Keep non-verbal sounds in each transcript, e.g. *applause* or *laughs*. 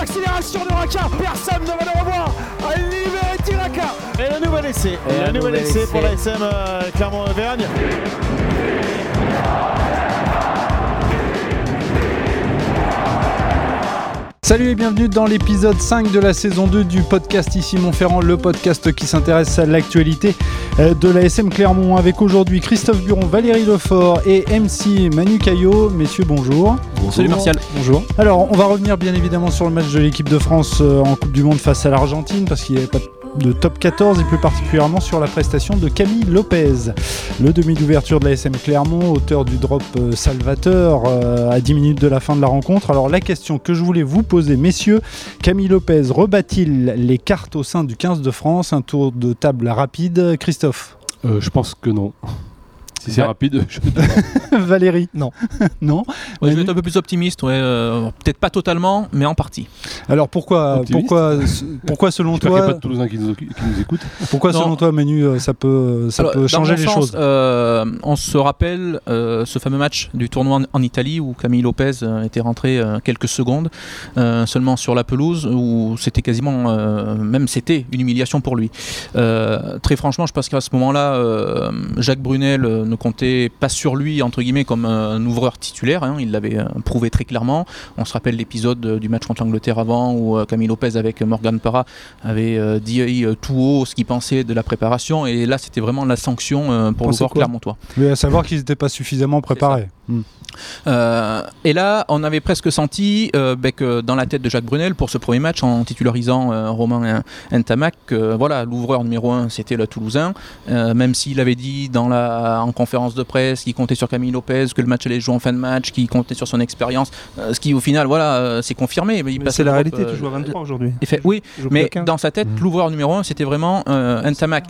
l'accélération de Raka. Personne ne va le revoir. Liberty Raka. Et le nouvel essai. Et le nouvel essai pour la SM euh, Clermont-Auvergne. Salut et bienvenue dans l'épisode 5 de la saison 2 du podcast Ici Montferrand, le podcast qui s'intéresse à l'actualité de la SM Clermont avec aujourd'hui Christophe Buron, Valérie Lefort et MC Manu Caillot. Messieurs, bonjour. Salut Martial. Bonjour. Alors, on va revenir bien évidemment sur le match de l'équipe de France euh, en Coupe du Monde face à l'Argentine parce qu'il n'y avait pas de top 14 et plus particulièrement sur la prestation de Camille Lopez. Le demi d'ouverture de la SM Clermont, auteur du drop euh, salvateur euh, à 10 minutes de la fin de la rencontre. Alors la question que je voulais vous poser, messieurs, Camille Lopez rebat-il les cartes au sein du 15 de France? Un tour de table rapide. Christophe Euh, je pense que non. Si c'est Ouais. rapide, *laughs* je... Valérie Non. *laughs* non Ouais, je vais être un peu plus optimiste, ouais, euh, peut-être pas totalement, mais en partie. Alors pourquoi, Optimiste pourquoi, pourquoi selon j'espère qu'il n'y a pas toi, de Toulousains qui nous, qui nous écoutent. pourquoi Non. selon toi Manu, euh, ça peut, ça Alors, peut changer les sens, choses euh, On se rappelle euh, ce fameux match du tournoi en, en Italie où Camille Lopez était rentré euh, quelques secondes euh, seulement sur la pelouse, où c'était quasiment, euh, même c'était une humiliation pour lui. Euh, très franchement, je pense qu'à ce moment-là, euh, Jacques Brunel euh, ne comptait pas sur lui entre guillemets comme un ouvreur titulaire. hein, il l'avait euh, prouvé très clairement. On se rappelle l'épisode euh, du match contre l'Angleterre avant où euh, Camille Lopez avec Morgan Parra avait dit tout haut ce qu'il pensait de la préparation et là c'était vraiment la sanction pour le joueur clermontois. Mais à savoir qu'ils n'étaient pas suffisamment préparés. Hmm. Euh, et là, on avait presque senti euh, ben, que dans la tête de Jacques Brunel pour ce premier match, en titularisant euh, Romain Ntamak, que voilà, l'ouvreur numéro un, c'était le Toulousain. Euh, même s'il avait dit dans la, en conférence de presse qu'il comptait sur Camille Lopez, que le match allait se jouer en fin de match, qu'il comptait sur son expérience, euh, ce qui au final, voilà, euh, c'est confirmé. Mais il Mais passe c'est la réalité, euh, tu joues à 23 aujourd'hui. oui, mais à 15. dans sa tête, Mhm. l'ouvreur numéro un, c'était vraiment euh, Ntamak.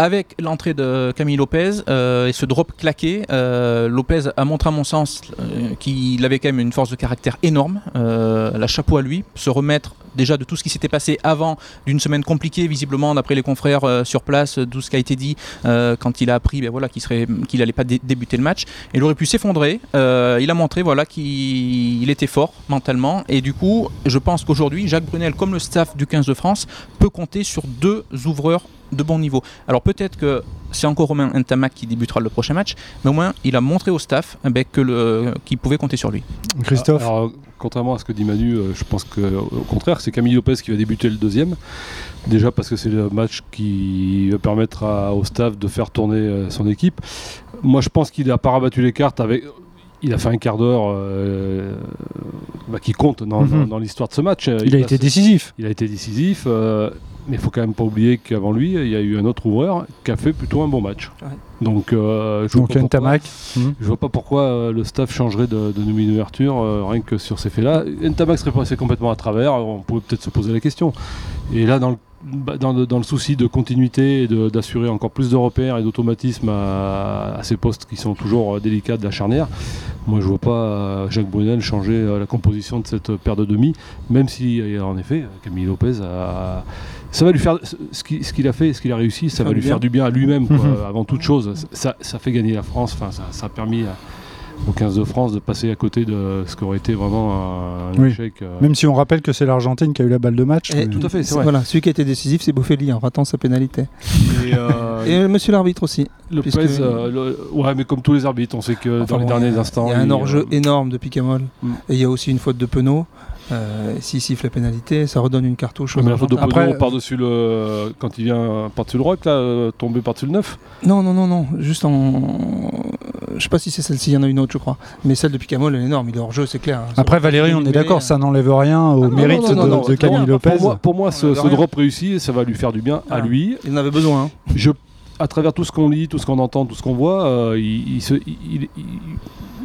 Avec l'entrée de Camille Lopez euh, et ce drop claqué, euh, Lopez a montré à mon sens euh, qu'il avait quand même une force de caractère énorme. La chapeau à lui, se remettre déjà de tout ce qui s'était passé avant d'une semaine compliquée visiblement d'après les confrères euh, sur place, euh, tout ce qui a été dit euh, quand il a appris ben, voilà, qu'il serait qu'il allait pas dé- débuter le match. Il aurait pu s'effondrer. Euh, il a montré voilà qu'il il était fort mentalement et du coup, je pense qu'aujourd'hui, Jacques Brunel comme le staff du 15 de France peut compter sur deux ouvreurs de bon niveau. Alors peut-être que c'est encore Romain Ntamak qui débutera le prochain match, mais au moins il a montré au staff eh ben, que le qu'il pouvait compter sur lui. Christophe Alors, contrairement à ce que dit Manu, euh, je pense que au contraire, c'est Camille Lopez qui va débuter le deuxième. Déjà parce que c'est le match qui va permettre au staff de faire tourner euh, son équipe. Moi, je pense qu'il n'a pas rabattu les cartes avec. Il a fait un quart d'heure euh, bah, qui compte dans, Mhm. dans- dans l'histoire de ce match. Il a passe- été décisif. Il a été décisif, mais il faut quand même pas oublier qu'avant lui, il y a eu un autre ouvreur qui a fait plutôt un bon match. Ouais. Donc, euh, je vois Donc pas pourquoi-. Hmm. je vois pas pourquoi euh, le staff changerait de, de d'ouverture euh, rien que sur ces faits-là. Ntamak serait passé complètement à travers, on pourrait peut-être se poser la question. Et là, dans le, bah, dans le, dans le souci de continuité et de- d'assurer encore plus de repères et d'automatisme à, à ces postes qui sont toujours euh, délicats de la charnière, moi je vois pas euh, Jacques Brunel changer euh, la composition de cette paire de demi, même si euh, en effet Camille Lopez a. Ça va lui faire ce qu'il ce qu'il a fait, ce qu'il a réussi, ça va lui faire du bien à lui-même *laughs* avant toute chose. Ça, ça fait gagner la France, enfin, ça, ça a permis à- au 15 de France de passer à côté de ce qui aurait été vraiment un, un Oui. échec. euh. Même si on rappelle que c'est l'Argentine qui a eu la balle de match. Et mais- tout à fait, c'est vrai. Voilà, celui qui a été décisif, c'est Boffelli en ratant sa pénalité. Et, euh, Et monsieur l'arbitre aussi. Lopez, puisque- euh, le- ouais, mais comme tous les arbitres, on sait que Enfin dans les derniers instants. Il y a un hors-jeu euh, énorme de Picamol. Mm. Et il y a aussi une faute de Penaud. Euh, S'il siffle la pénalité, ça redonne une cartouche. mais la faute de Après- par-dessus le. Quand il vient par-dessus le rock, là, euh, tomber par-dessus le 9. Non, non, non, non. Juste en. Je sais pas si c'est celle-ci, il y en a une autre, je crois. Mais celle de Picamol, elle est énorme. Il est hors-jeu, c'est clair. Après Valérie, on est d'accord, ça n'enlève rien au Ah non, mérite non, non, de, non, de non, Camille Lopez. Pour moi, pour moi ce, drop réussi, ça va lui faire du bien à lui. Il en avait besoin. hein. Je, à travers tout ce qu'on lit, tout ce qu'on entend, tout ce qu'on voit, euh, il, il se, il, il-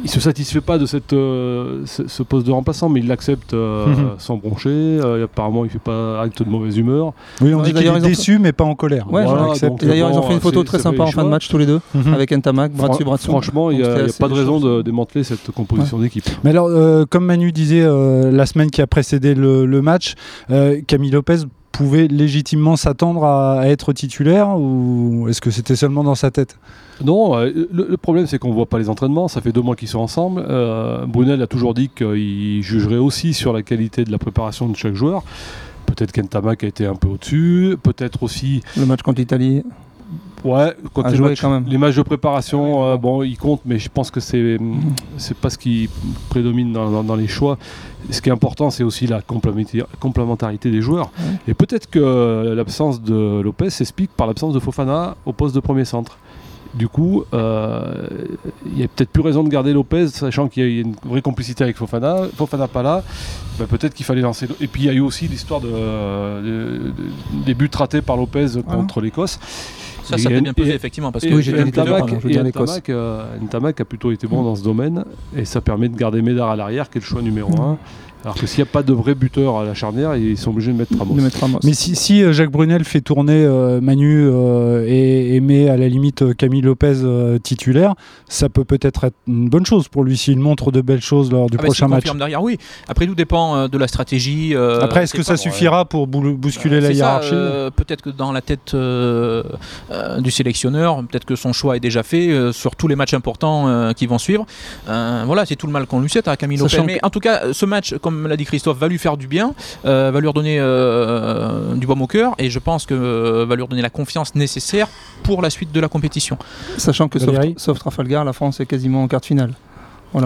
il se satisfait pas de cette, euh, ce, ce poste de remplaçant, mais il l'accepte euh, Mhm. sans broncher. Euh, apparemment, il fait pas acte de mauvaise humeur. Oui, on Ouais, dit qu'il est déçu, mais pas en colère. Ouais, voilà, d'ailleurs, ils ont fait une photo très sympa en fin de match, tous les deux, Mhm. avec Ntamak, bras dessus, bras dessous. Franchement, il n'y a, pas de raison de démanteler cette composition d'équipe. Mais alors, euh, comme Manu disait euh, la semaine qui a précédé le, le match, euh, Camille Lopez pouvait légitimement s'attendre à, être titulaire ou est-ce que c'était seulement dans sa tête? Non, euh, le, problème c'est qu'on ne voit pas les entraînements, ça fait deux mois qu'ils sont ensemble. Euh, Brunel a toujours dit qu'il jugerait aussi sur la qualité de la préparation de chaque joueur. Peut-être qu'Entamac a été un peu au-dessus, peut-être aussi... Le match contre l'Italie Ouais, quand les, matchs, quand même. les matchs de préparation, euh, bon, ils comptent, mais je pense que c'est c'est pas ce qui prédomine dans, les choix. Ce qui est important, c'est aussi la complémentarité des joueurs. Et peut-être que l'absence de Lopez s'explique par l'absence de Fofana au poste de premier centre. Du coup, euh, il y a peut-être plus raison de garder Lopez, sachant qu'il y a une vraie complicité avec Fofana. Fofana pas là, ben, peut-être qu'il fallait lancer. Et puis il y a eu aussi l'histoire de, des buts ratés par Lopez contre l'Écosse. Ça, ça peut bien peser, effectivement. Parce que oui, j'ai Ntamak, euh, Ntamak a plutôt été bon dans ce domaine et ça permet de garder Médard à l'arrière, qui est le choix numéro 1. Alors que s'il n'y a pas de vrai buteur à la charnière, ils sont obligés de mettre Ramos. Mais si, si, euh, Jacques Brunel fait tourner euh, Manu euh, et, met à la limite Camille Lopez titulaire, ça peut peut-être être une bonne chose pour lui s'il montre de belles choses lors du ah bah, prochain match. derrière, oui. Après, tout dépend de la stratégie. Après, est-ce que ça suffira pour bousculer la hiérarchie? Peut-être que dans la tête du sélectionneur, peut-être que son choix est déjà fait sur tous les matchs importants qui vont suivre. voilà, c'est tout le mal qu'on lui souhaite à Camille Lopez. Mais en tout cas, ce match, comme comme l'a dit Christophe, va lui faire du bien, euh, va lui redonner euh, du baume au cœur, et je pense que euh, va lui redonner la confiance nécessaire pour la suite de la compétition. Sachant que sauf, Trafalgar, la France est quasiment en quart finale.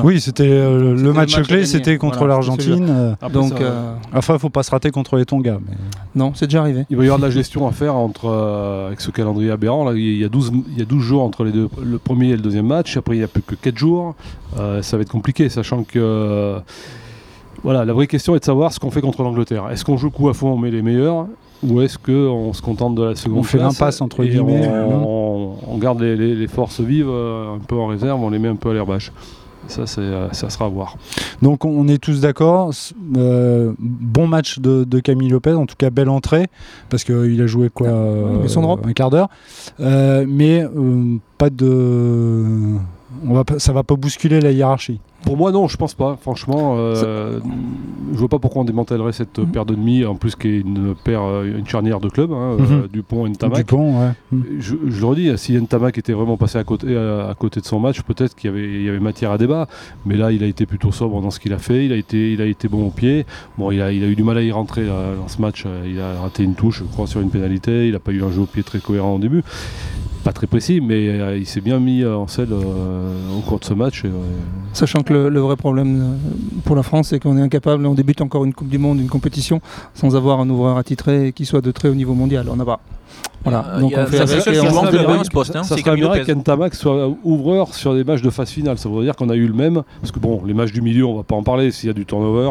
Oui, c'était le, match clé, c'était contre l'Argentine. donc, enfin, il faut pas se rater contre les Tonga. Mais... Non, c'est déjà arrivé. Il va y avoir de la gestion à faire entre avec ce calendrier aberrant. Là, il y a 12 il y a 12 jours entre les deux, le premier et le deuxième match. Après, il n'y a plus que 4 jours. ça va être compliqué, sachant que voilà, la vraie question est de savoir ce qu'on fait contre l'Angleterre. Est-ce qu'on joue coup à fond, on met les meilleurs ou est-ce qu'on se contente de la seconde On fait l'impasse entre guillemets. On, garde les, forces vives euh, un peu en réserve, on les met un peu à l'air bâche. Ça, euh, ça sera à voir. Donc on est tous d'accord. Euh, bon match de, Camille Lopez, en tout cas belle entrée, parce qu'il a joué quoi Un quart d'heure. mais pas de. On va ça va pas bousculer la hiérarchie. Pour moi, non, je pense pas. Franchement, euh, je vois pas pourquoi on démantèlerait cette mhm. paire de demi, en plus qui est une paire, euh, une charnière de club, hein, euh, mhm. Dupont et Ntamak. Dupont, ouais. Mhm. je, je, le redis, si Ntamak était vraiment passé à côté, à, côté de son match, peut-être qu'il y avait, il y avait matière à débat. Mais là, il a été plutôt sobre dans ce qu'il a fait. Il a été, il a été bon au pied. Bon, il a, il a eu du mal à y rentrer dans ce match. Il a raté une touche, je crois, sur une pénalité. Il n'a pas eu un jeu au pied très cohérent au début pas très précis, mais euh, il s'est bien mis en selle euh, au cours de ce match. Sachant que le, vrai problème euh, pour la France, c'est qu'on est incapable, on débute encore une Coupe du Monde, une compétition, sans avoir un ouvreur attitré qui soit de très haut niveau mondial. On n'a pas. Voilà. Donc on fait on ce poste. Hein, ça serait bien qu'Entamac soit ouvreur sur des matchs de phase finale. Ça veut dire qu'on a eu le même. Parce que bon, les matchs du milieu, on va pas en parler s'il y a du turnover.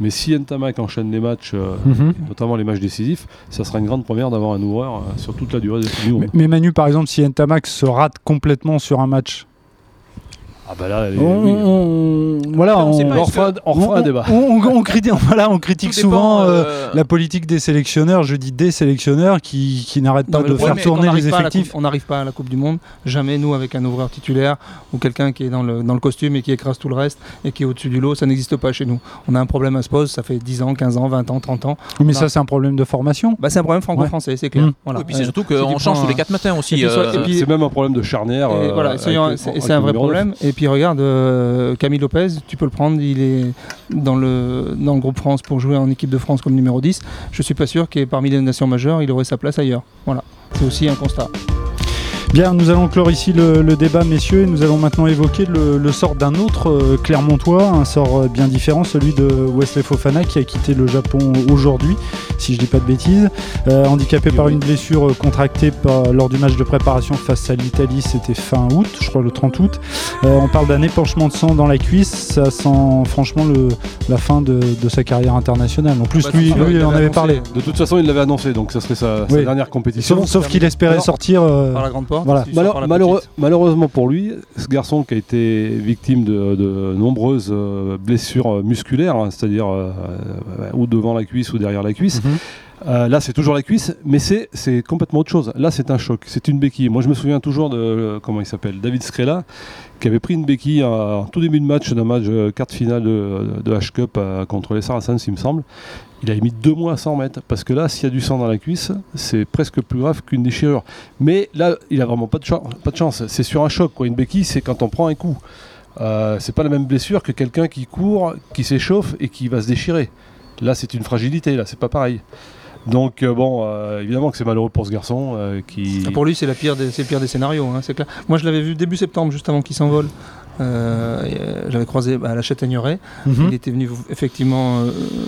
Mais si Ntamak enchaîne les matchs, euh, mhm. notamment les matchs décisifs, ça sera une grande première d'avoir un ouvreur euh, sur toute la durée des mais, mais Manu, par exemple, si Ntamak se rate complètement sur un match, ah bah là, on, voilà, on, refera, un débat. On, critique, *laughs* voilà, on critique souvent euh, euh, la politique des sélectionneurs, je dis des sélectionneurs qui, qui n'arrêtent pas de faire tourner les effectifs. on n'arrive pas à la Coupe du Monde, jamais nous avec un ouvreur titulaire ou quelqu'un qui est dans le, dans le costume et qui écrase tout le reste et qui est au-dessus du lot, ça n'existe pas chez nous. On a un problème à se poser, ça fait 10 ans, 15 ans, 20 ans, 30 ans. mais ça c'est un problème de formation bah, C'est un problème franco-français, c'est clair. Mmh. Voilà. Et puis c'est surtout qu'on change tous les 4 matins aussi. Euh, c'est même un problème de charnière. Et c'est un vrai problème. Et puis regarde euh, Camille Lopez, tu peux le prendre, il est dans le, dans le groupe France pour jouer en équipe de France comme numéro 10. Je suis pas sûr qu'est parmi les nations majeures, il aurait sa place ailleurs. Voilà, c'est aussi un constat. Bien, nous allons clore ici le, débat, messieurs, et nous allons maintenant évoquer le, sort d'un autre euh, Clermontois, un sort euh, bien différent, celui de Wesley Fofana qui a quitté le Japon aujourd'hui, si je ne dis pas de bêtises. Euh, handicapé par une blessure contractée lors du match de préparation face à l'Italie, c'était fin août, je crois le 30 août. on parle d'un épanchement de sang dans la cuisse, ça sent franchement le, la fin de, sa carrière internationale. En plus, bah, lui, il en avait parlé. De toute façon, il l'avait annoncé, donc ça serait sa, dernière compétition. Sauf, qu'il espérait sortir par la grande porte. Voilà. malheureusement pour lui, ce garçon qui a été victime de, nombreuses euh, blessures musculaires, hein, c'est-à-dire euh, ou devant la cuisse ou derrière la cuisse, mhm. Euh, là, c'est toujours la cuisse, mais c'est complètement autre chose. Là, c'est un choc, c'est une béquille. Moi, je me souviens toujours de, euh, comment il s'appelle, David Scrella, qui avait pris une béquille en, tout début de match, d'un match euh, carte finale de, H-Cup contre les Saracens, il me semble. Il a mis deux mois à s'en remettre, parce que là, s'il y a du sang dans la cuisse, c'est presque plus grave qu'une déchirure. Mais là, il a vraiment pas de, de chance. C'est sur un choc. Une béquille, c'est quand on prend un coup. c'est pas la même blessure que quelqu'un qui court, qui s'échauffe et qui va se déchirer. Là, c'est une fragilité, là, c'est pas pareil. Donc euh, bon, euh, évidemment que c'est malheureux pour ce garçon euh, qui. Ah, pour lui, c'est le pire des scénarios, hein, c'est clair. Moi, je l'avais vu début septembre, juste avant qu'il s'envole. J'avais croisé bah, à la Châtaigneraie. Mhm. Il était venu effectivement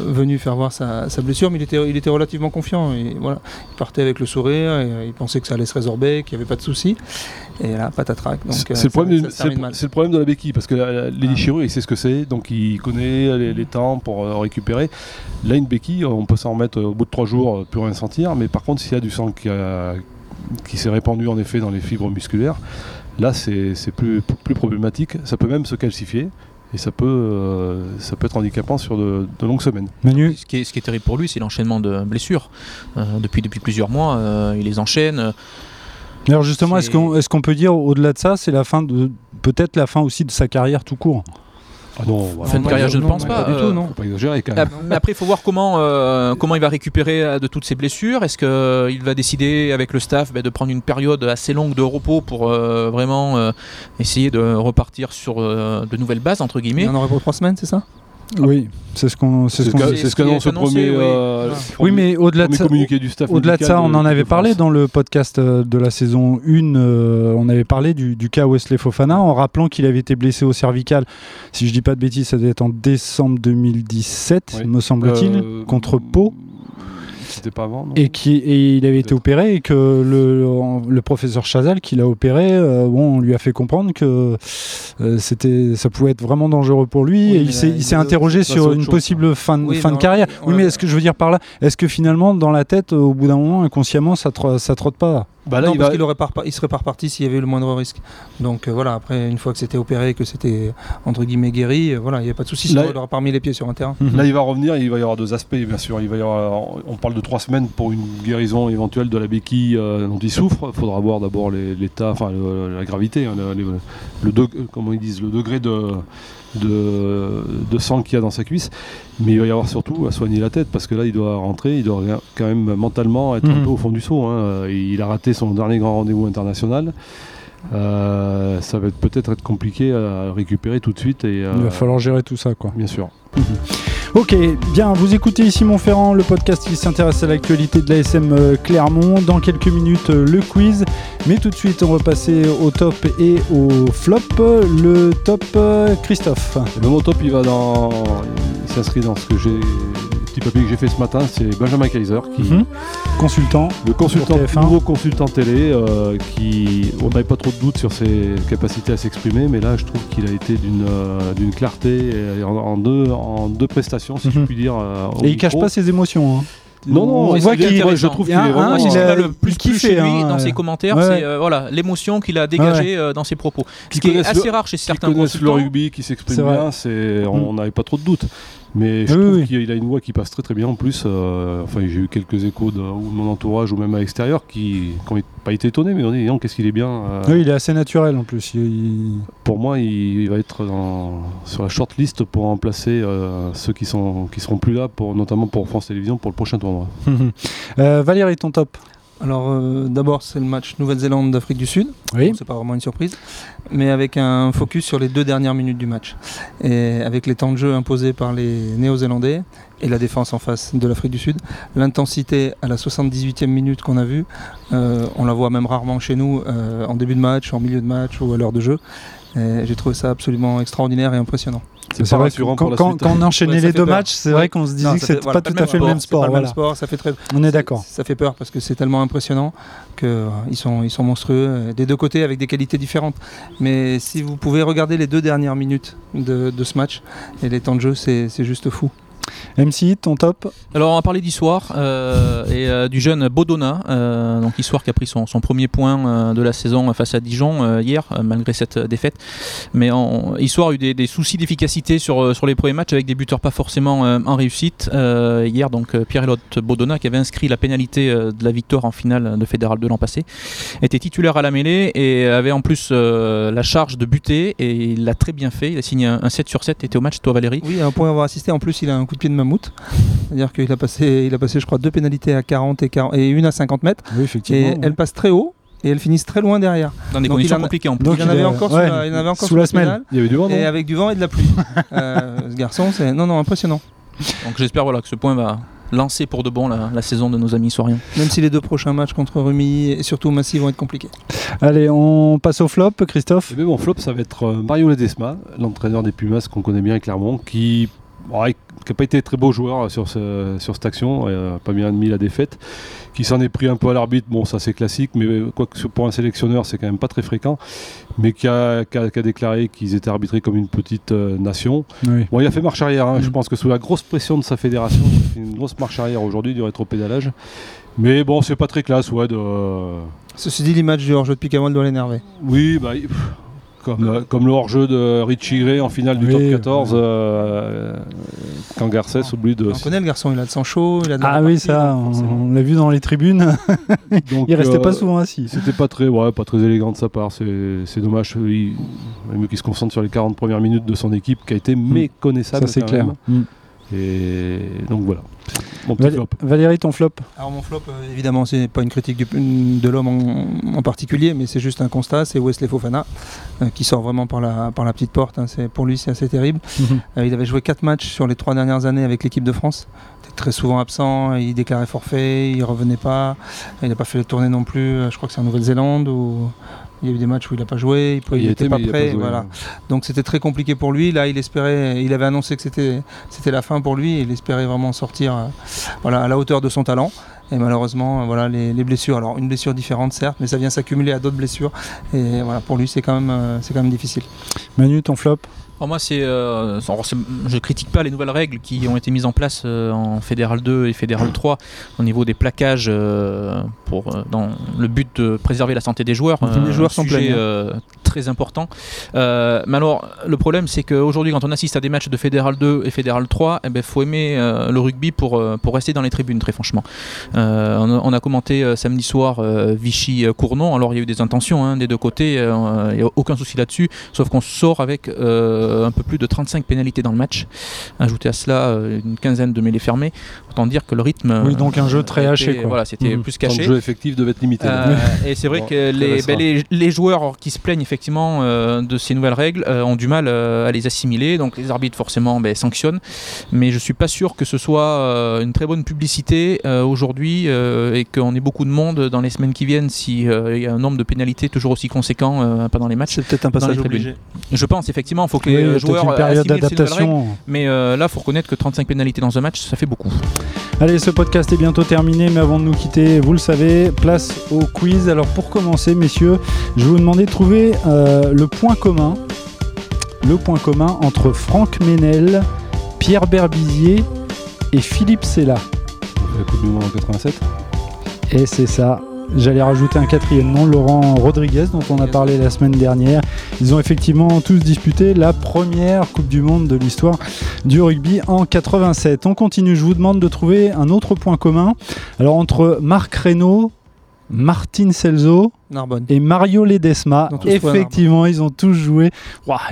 venu faire voir sa, blessure, mais il était, il était relativement confiant. Et, voilà, il partait avec le sourire, et, il pensait que ça allait se résorber, qu'il n'y avait pas de souci. Et là, patatrac. C'est le, problème de, le problème de la béquille, parce que les déchirures, il sait ce que c'est, donc il connaît les, temps pour récupérer. Là, une béquille, on peut s'en remettre au bout de trois jours, plus rien sentir, mais par contre, s'il y a du sang qui, qui s'est répandu en effet dans les fibres musculaires, là, c'est plus, plus problématique. Ça peut même se calcifier et ça peut, euh, ça peut être handicapant sur de, longues semaines. Manu ce qui, est, ce qui est terrible pour lui, c'est l'enchaînement de blessures. Euh, depuis, depuis plusieurs mois, euh, il les enchaîne. Alors justement, est-ce qu'on est qu'on peut dire au-delà de ça, c'est la fin de peut-être la fin aussi de sa carrière tout court? Ah non, fin de carrière, je ne pense pas. du tout, euh, non. Faut pas exagérer quand même. Euh, après, il faut voir comment, euh, comment il va récupérer de toutes ses blessures. Est-ce qu'il va décider avec le staff bah, de prendre une période assez longue de repos pour vraiment essayer de repartir sur de nouvelles bases, entre guillemets? Il en aurait pour trois semaines, c'est ça? Oui, c'est ce qu'on c'est ce qu'annonce le premier, euh, oui. mais au-delà de ça, au-delà de ça, on en avait parlé dans le podcast euh, de la saison 1, euh, on avait parlé du, du, cas Wesley Fofana en rappelant qu'il avait été blessé au cervical. Si je dis pas de bêtises, ça devait être en décembre 2017, me semble-t-il, contre Pau pas avant. et, qui, et il avait été opéré et que le, le professeur Chazal qui l'a opéré, euh, bon, on lui a fait comprendre que euh, c'était, ça pouvait être vraiment dangereux pour lui. et il s'est interrogé sur une possible fin, fin de carrière. Oui, mais est-ce que je veux dire par là, est-ce que finalement dans la tête, au bout d'un moment, inconsciemment, ça, ça trotte pas? Bah là, non, il parce qu'il aurait il serait pas reparti s'il y avait eu le moindre risque. Donc euh, voilà, après, une fois que c'était opéré, que c'était entre guillemets guéri, euh, voilà, il n'y a pas de souci. il aurait pas mis les pieds sur un terrain. Là, il va revenir, il va y avoir deux aspects, bien sûr. Il va y avoir, on parle de trois semaines pour une guérison éventuelle de la béquille euh, dont il souffre. Il faudra voir d'abord l'état, enfin la gravité, hein, le, comment ils disent, le degré de de, sang qu'il y a dans sa cuisse. Mais il va y avoir surtout à soigner la tête parce que là, il doit rentrer, il doit quand même mentalement être un mhm. peu au fond du saut. Hein. Il a raté son dernier grand rendez-vous international. Euh, ça va peut-être être compliqué à récupérer tout de suite. Et, il va euh, falloir gérer tout ça, quoi. Bien sûr. *laughs* Ok, bien, vous écoutez ici Montferrand, le podcast qui s'intéresse à l'actualité de la SM euh, Clermont. Dans quelques minutes, le quiz. Mais tout de suite, on va passer au top et au flop. Le top, Christophe. Le mon top, il va dans. Il s'inscrit dans ce que j'ai papier que j'ai fait ce matin, c'est Benjamin Kaiser, qui mhm. consultant, le consultant, nouveau consultant télé, euh, qui on n'avait pas trop de doutes sur ses capacités à s'exprimer, mais là je trouve qu'il a été d'une euh, clarté en, deux en deux prestations, si je mhm. puis dire. Euh, et il cache pas ses émotions. Hein. Non, non, on voit qu'il, je trouve qu'il est vraiment. il a le plus kiffé lui hein, dans ses commentaires, c'est voilà l'émotion qu'il a dégagée dans ses propos. Ce qui est assez rare chez certains consultants. le rugby, qui s'exprime bien, c'est, on mm. n'avait pas trop de doutes. Mais je trouve qu'il a une voix qui passe très très bien en plus. Euh, enfin, j'ai eu quelques échos de, mon entourage ou même à l'extérieur qui n'ont pas été étonnés, mais on dit qu'est-ce qu'il est bien. Euh. oui, il est assez naturel en plus. Pour moi, il, va être sur la shortlist pour remplacer euh, ceux qui sont qui seront plus là, pour, notamment pour France Télévisions pour le prochain tournoi. *laughs* Valérie, ton top alors euh, d'abord c'est le match Nouvelle-Zélande d'Afrique du Sud. Oui. C'est pas vraiment une surprise, mais avec un focus sur les deux dernières minutes du match et avec les temps de jeu imposés par les Néo-Zélandais et la défense en face de l'Afrique du Sud. L'intensité à la 78e minute qu'on a vue, euh, on la voit même rarement chez nous euh, en début de match, en milieu de match ou à l'heure de jeu. J'ai trouvé ça absolument extraordinaire et impressionnant. C'est vrai quand, quand, quand, on enchaînait les deux matchs, c'est vrai qu'on se disait que c'était pas tout à fait le même sport. Voilà. sport ça fait très... On est d'accord. Ça fait peur parce que c'est tellement impressionnant qu'ils euh, sont, ils sont monstrueux euh, des deux côtés avec des qualités différentes. Mais si vous pouvez regarder les deux dernières minutes de, de ce match et les temps de jeu, c'est juste fou. MC, ton top Alors on va parler d'histoire euh, et euh, du jeune Bodona, euh, donc histoire qui a pris son, premier point de la saison face à Dijon hier, malgré cette défaite. Mais en, histoire a eu des, soucis d'efficacité sur, sur les premiers matchs avec des buteurs pas forcément en réussite. hier donc Pierre-Élotte Bodona qui avait inscrit la pénalité de la victoire en finale de Fédéral de l'an passé, était titulaire à la mêlée et avait en plus la charge de buter et il l'a très bien fait. Il a signé un, 7 sur 7, était au match toi Valérie? Oui, un point avoir assisté, en plus il a un coup de pied de mammouth. C'est-à-dire qu'il a passé, il a passé, je crois, deux pénalités à 40 et, 40, et une à 50 mètres. Oui, effectivement. Et elle passe très haut et elles finissent très loin derrière. Dans des conditions compliquées en plus. Donc il y en avait encore, sous, la, il en avait encore sous, la semaine. Il y avait du vent. Et avec du vent et de la pluie. *laughs* euh, ce garçon, c'est non non impressionnant. Donc j'espère voilà que ce point va lancer pour de bon la, saison de nos amis soiriens. Même si les deux prochains matchs contre Rumi et surtout Massy vont être compliqués. Allez, on passe au flop, Christophe. Eh ben, mon flop, ça va être euh, Mario Ledesma, l'entraîneur des Pumas qu'on connaît bien Clermont, qui qui n'a pas été très beau joueur sur, sur cette action, euh, pas bien admis la défaite, qui s'en est pris un peu à l'arbitre, bon ça c'est classique, mais quoi que pour un sélectionneur c'est quand même pas très fréquent, mais qui a, déclaré qu'ils étaient arbitrés comme une petite euh, nation. Bon il a fait marche arrière, hein. je mm. pense que sous la grosse pression de sa fédération, il a fait une grosse marche arrière aujourd'hui du rétro-pédalage, mais bon c'est pas très classe ouais de... Ceci dit l'image du hors-jeu de Picamol doit l'énerver. Oui bah... Comme, comme, le hors-jeu de Richie Gray en finale du top 14, euh, quand Garcès oublie de. On connaît le garçon, il a le sang chaud. Il a ah oui, ça, on, l'a vu dans les tribunes. *laughs* Donc, il restait pas euh, souvent assis. C'était pas très, ouais, pas très élégant de sa part. C'est dommage. Il, il se concentre sur les 40 premières minutes de son équipe qui a été mm. méconnaissable. Ça, c'est clair. Mm. Et donc voilà. Valérie, ton flop Alors mon flop, euh, évidemment, c'est pas une critique de l'homme en, particulier, mais c'est juste un constat, c'est Wesley Fofana euh, qui sort vraiment par la, par la petite porte. Hein. pour lui, c'est assez terrible. *laughs* Euh, il avait joué 4 matchs sur les 3 dernières années avec l'équipe de France. Il était très souvent absent, il déclarait forfait, il revenait pas. Il n'a pas fait les tournées non plus. Je crois que c'est en Nouvelle-Zélande ou il y a eu des matchs où il n'a pas joué, il n'était pas prêt. voilà. Donc c'était très compliqué pour lui. Là, il espérait, il avait annoncé que c'était, c'était la fin pour lui. il espérait vraiment sortir euh, voilà, à la hauteur de son talent. Et malheureusement, euh, voilà, les, blessures. Alors une blessure différente, certes, mais ça vient s'accumuler à d'autres blessures. Et voilà, pour lui, c'est quand même, euh, c'est quand même difficile. Manu, ton flop? Moi, c'est, euh, je critique pas les nouvelles règles qui ont été mises en place euh, en Fédéral 2 et Fédéral 3 au niveau des plaquages euh, pour, dans le but de préserver la santé des joueurs. les joueurs sont sujet, très important. mais alors, le problème, c'est qu'aujourd'hui, quand on assiste à des matchs de Fédéral 2 et Fédéral 3, il eh ben, faut aimer le rugby pour, pour rester dans les tribunes, très franchement. On a, commenté samedi soir Vichy-Cournon. Alors, il y a eu des intentions hein, des deux côtés, il n'y a aucun souci là-dessus, sauf qu'on sort avec euh, un peu plus de 35 pénalités dans le match. Ajouter à cela euh, une quinzaine de mêlées fermées. Autant dire que le rythme. Oui, donc un jeu très haché. Voilà, c'était mhm. plus caché. Le jeu effectif devait être limité. Euh, et c'est vrai *laughs* que ben, les, les, joueurs qui se plaignent effectivement de ces nouvelles règles ont du mal à les assimiler. Donc les arbitres forcément ben, sanctionnent. Mais je suis pas sûr que ce soit une très bonne publicité aujourd'hui et qu'on ait beaucoup de monde dans les semaines qui viennent s'il y a un nombre de pénalités toujours aussi conséquent pendant les matchs. C'est peut-être un passage obligé. Je pense effectivement, il faut que oui, joueurs une période d'adaptation. Mais euh, là, il faut reconnaître que 35 pénalités dans un match, ça fait beaucoup. Allez, ce podcast est bientôt terminé, mais avant de nous quitter, vous le savez, place au quiz. Alors pour commencer, messieurs, je vais vous demander de trouver euh, le point commun, le point commun entre Franck Ménel, Pierre Berbizier et Philippe Sella. La Coupe du Monde en 87 Et c'est ça. J'allais rajouter un quatrième nom, Laurent Rodriguez, dont on a parlé la semaine dernière. Ils ont effectivement tous disputé la première Coupe du Monde de l'histoire du rugby en 87. On continue, je vous demande de trouver un autre point commun. Alors entre Marc Reynaud, Martin Celso et Mario Ledesma. Effectivement, ils ont tous joué.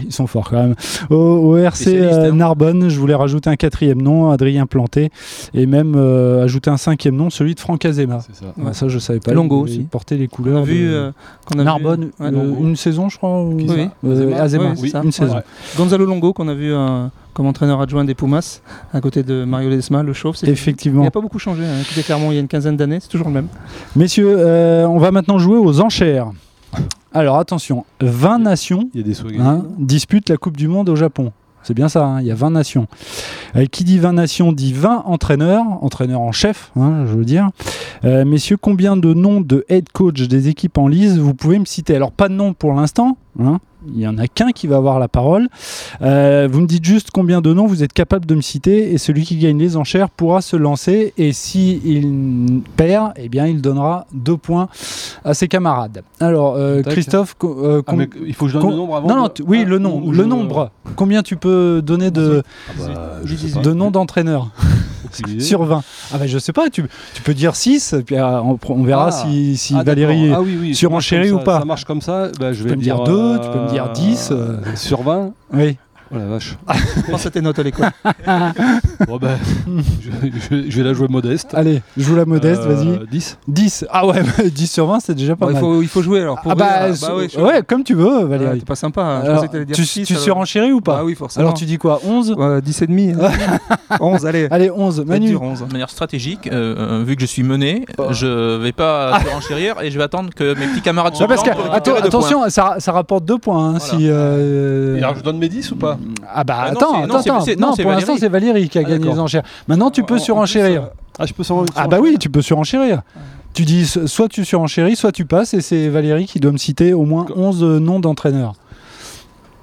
ils sont forts quand même. Au, RC euh, hein. Narbonne, je voulais rajouter un quatrième nom, Adrien Planté, et même euh, ajouter un cinquième nom, celui de Franck Azema. Ça. Ouais, ça, je savais pas. Longo aussi. Porter les couleurs. On a vu, euh, Narbonne, une saison, je crois. oui, Azema, une saison. Gonzalo Longo, qu'on a vu comme entraîneur adjoint des Pumas, à côté de Mario Ledesma, le chauve. Effectivement. Il n'a pas beaucoup changé. Hein. Clairement, il y a une quinzaine d'années, c'est toujours le même. Messieurs, on va maintenant jouer aux enchères. Alors attention, 20 nations hein, disputent la Coupe du Monde au Japon. C'est bien ça, hein, il y a 20 nations. Euh, qui dit 20 nations dit 20 entraîneurs, entraîneurs en chef, hein, je veux dire. Euh, messieurs, combien de noms de head coach des équipes en lise vous pouvez me citer? Alors pas de nom pour l'instant, il y en a qu'un qui va avoir la parole. Euh, vous me dites juste combien de noms vous êtes capable de me citer et celui qui gagne les enchères pourra se lancer et si il perd, eh bien il donnera deux points à ses camarades. Alors euh, Christophe, euh, ah, il faut que je donne le nombre avant. Non, oui, le, nom, le nombre. Combien tu peux donner de, ah bah, de noms d'entraîneurs? Sur 20 Ah bah je sais pas, tu, tu peux dire 6, puis euh, on, verra ah. si, si ah, Valérie ah, oui, oui. surenchérit ou pas. Ça marche comme ça, bah, je vais tu peux me dire 2, tu peux me dire 10. Sur 20 Oui. Oh la vache. Prends tes notes à l'école. *laughs* bon ben, je, je, vais la jouer modeste. Allez, joue la modeste, euh, vas-y. 10 10. Ah ouais, *laughs* 10 sur 20, c'est déjà pas bon, mal. Il faut, il faut jouer alors. Pour ah bah, bah ouais, ouais, comme tu veux, Valérie. Ouais, T'es pas sympa. Hein. Alors, dire tu, 6, tu alors... surenchéris ou pas Ah oui, forcément. Alors tu dis quoi 11 ouais, 10 et demi. *laughs* 11, allez. Allez, 11. Manu. 11. De manière stratégique, euh, vu que je suis mené, oh. je vais pas surenchérir et je vais attendre que mes petits camarades se parce que, Attention, ça rapporte 2 points. Hein, si, euh, alors je donne mes 10 ou pas Ah bah attends, attends, non, pour l'instant, c'est Valérie qui a ah, gagné les enchères. Maintenant, tu peux surenchérir. Ah, je peux surenchérir. Ah, bah oui, tu peux surenchérir. Tu dis soit tu surenchéris, soit tu passes, et c'est Valérie qui doit me citer au moins 11 noms d'entraîneurs.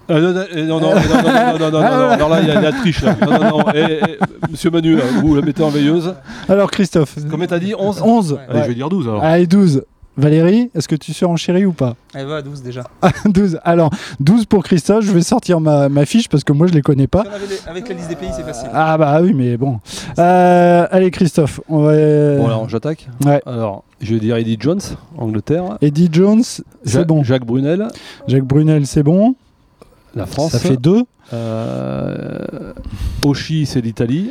*laughs* non, non, non, non, non, non, non, non, non, alors là, il y a la triche. Là. Non, non, non, monsieur Manu, là, vous la mettez en veilleuse. Alors, Christophe. Combien t'as dit 11 11. Allez, je vais dire 12 alors. Allez, 12. Valérie, est-ce que tu surenchéris ou pas? Elle va à 12 déjà. *laughs* 12. Alors, 12 pour Christophe, je vais sortir ma, ma fiche parce que moi je les connais pas. avec la liste des pays, c'est facile. Ah bah oui, mais bon. Euh, allez Christophe, on va... Bon alors j'attaque. Ouais. Alors, je vais dire Eddie Jones, Angleterre. Eddie Jones, c'est bon. Jacques Brunel. Jacques Brunel, c'est bon. La France. Ça fait 2. Euh, Oshi, c'est l'Italie.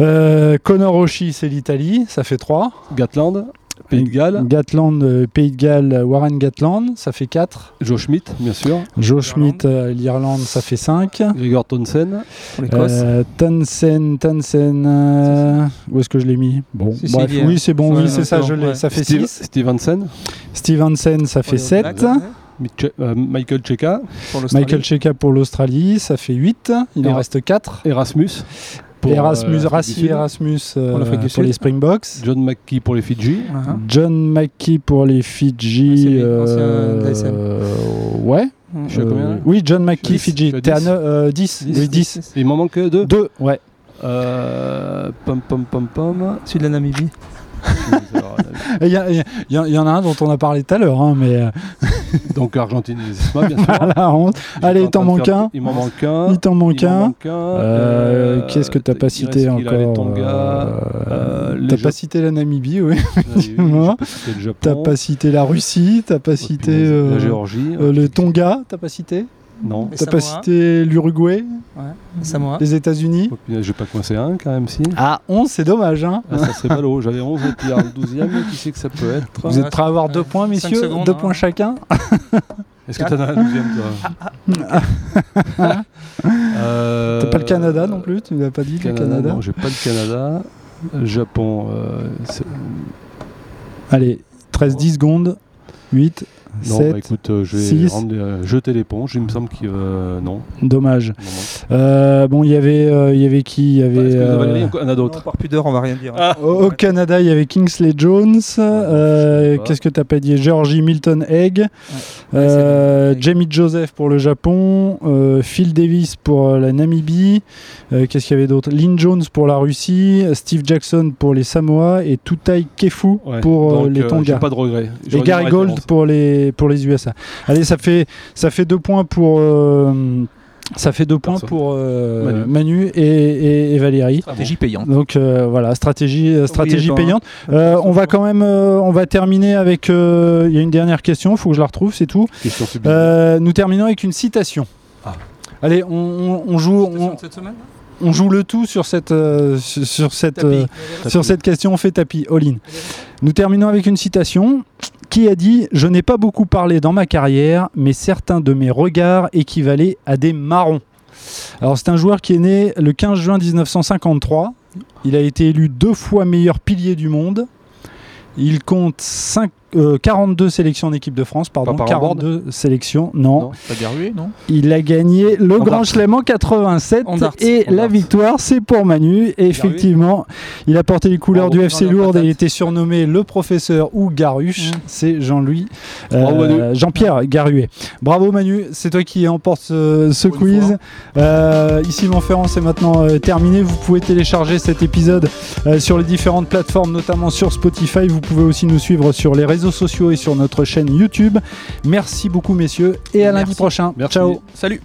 Euh, Connor Oshi, c'est l'Italie, ça fait 3. Gatland. Pays de Galles. Gatland, euh, Pays de Galles, Warren Gatland, ça fait 4. Joe Schmidt, bien sûr. Joe Schmidt, euh, l'Irlande, ça fait 5. Gregor Townsend, euh, Townsend, Townsend, euh, où est-ce que je l'ai mis Bon, si, bref, si, oui, c'est bon, oui, c'est ça, je l'ai, ça fait Steve, 6. Stevenson. Stevenson, ça fait 7. Michael Cheka. Michael Cheka pour l'Australie, ça fait 8. Il en reste 4. Erasmus pour Erasmus, euh, Erasmus euh, pour, pour les Springboks. John McKee pour les Fidji. Uh -huh. John McKee pour les Fidji. Euh, ouais. Je suis à combien Oui, John McKee, Fidji. T'es à 10, 10, 10, 10. Il m'en manque 2 2, ouais. Euh, pom pom pom pom. Celui de la Namibie. *laughs* Il y, y, y, en a un dont on a parlé tout à l'heure, hein, mais. *laughs* Donc Argentine et bien sûr. *laughs* voilà, on... Allez, il t'en manque un. Il m'en manque un. Il t'en manque un. Euh, euh, Qu'est-ce que t'as pas cité encore euh, T'as pas cité la Namibie, oui. *laughs* T'as pas cité la Russie, t'as pas cité la Géorgie, le Tonga, t'as pas cité non. T'as pas cité l'Uruguay ouais. Les États-Unis Je vais pas coincer un quand même, si. Ah, 11, c'est dommage. Hein ah, ça serait ballot. J'avais 11 et puis le 12e, qui sait que ça peut être Vous êtes prêts à avoir 2 points, messieurs 2 hein. points chacun *laughs* Est-ce que t'en as un 12e, toi euh... T'as pas le Canada non plus Tu nous as pas dit Canada, le Canada Non, j'ai pas le Canada. Japon. Euh, Allez, 13-10 secondes. 8, non, 7, bah écoute, euh, je vais 6. rendre, euh, jeter l'éponge. Il me semble que euh, non. Dommage. Non, non. Euh, bon, il y avait, il y avait qui Il y avait. Valérie, il y en a d'autres Par pudeur, on va rien dire. Ah. Au, au Canada, il y avait Kingsley Jones. Qu'est-ce que t'as pas dit? Georgie Milton Egg. Ouais. Jamie Joseph pour le Japon. Phil Davis pour la Namibie. Qu'est-ce qu'il y avait d'autre? Lynn Jones pour la Russie. Steve Jackson pour les Samoa. Et Tutai Kefu ouais. pour Donc, les Tonga. pas de regret. Et Gary Gold pour les pour les USA. Allez, ça fait ça fait deux points pour euh, ça fait deux points pour euh, Manu, Manu et, et, et, Valérie. Stratégie payante. Donc euh, voilà, stratégie stratégie oui, payante. Euh, on va quand même on va terminer avec il y a une dernière question, il faut que je la retrouve, c'est tout. nous terminons avec une citation. Ah. Allez, on, on, on joue on, cette semaine on joue le tout sur cette, euh, sur, cette, euh, sur cette question, on fait tapis, all-in. Nous terminons avec une citation qui a dit Je n'ai pas beaucoup parlé dans ma carrière, mais certains de mes regards équivalaient à des marrons. Alors, c'est un joueur qui est né le 15 juin 1953. Il a été élu deux fois meilleur pilier du monde. Il compte 5, 42 sélections en équipe de France, pardon, 42 sélections, non. Pas Garué, non Il a gagné le Grand Chelem en 87 et la victoire, c'est pour Manu. Et effectivement, il a porté les couleurs du FC Lourdes et il était surnommé le professeur ou Garuche. Mmh. C'est Jean-Louis, euh, Jean-Pierre Garuet. Bravo Manu, c'est toi qui emporte ce, quiz. Euh, ici Montferrand, c'est maintenant euh, terminé. Vous pouvez télécharger cet épisode sur les différentes plateformes, notamment sur Spotify. Vous pouvez aussi nous suivre sur les réseaux sociaux et sur notre chaîne YouTube. Merci beaucoup messieurs et à lundi prochain. Ciao. Salut.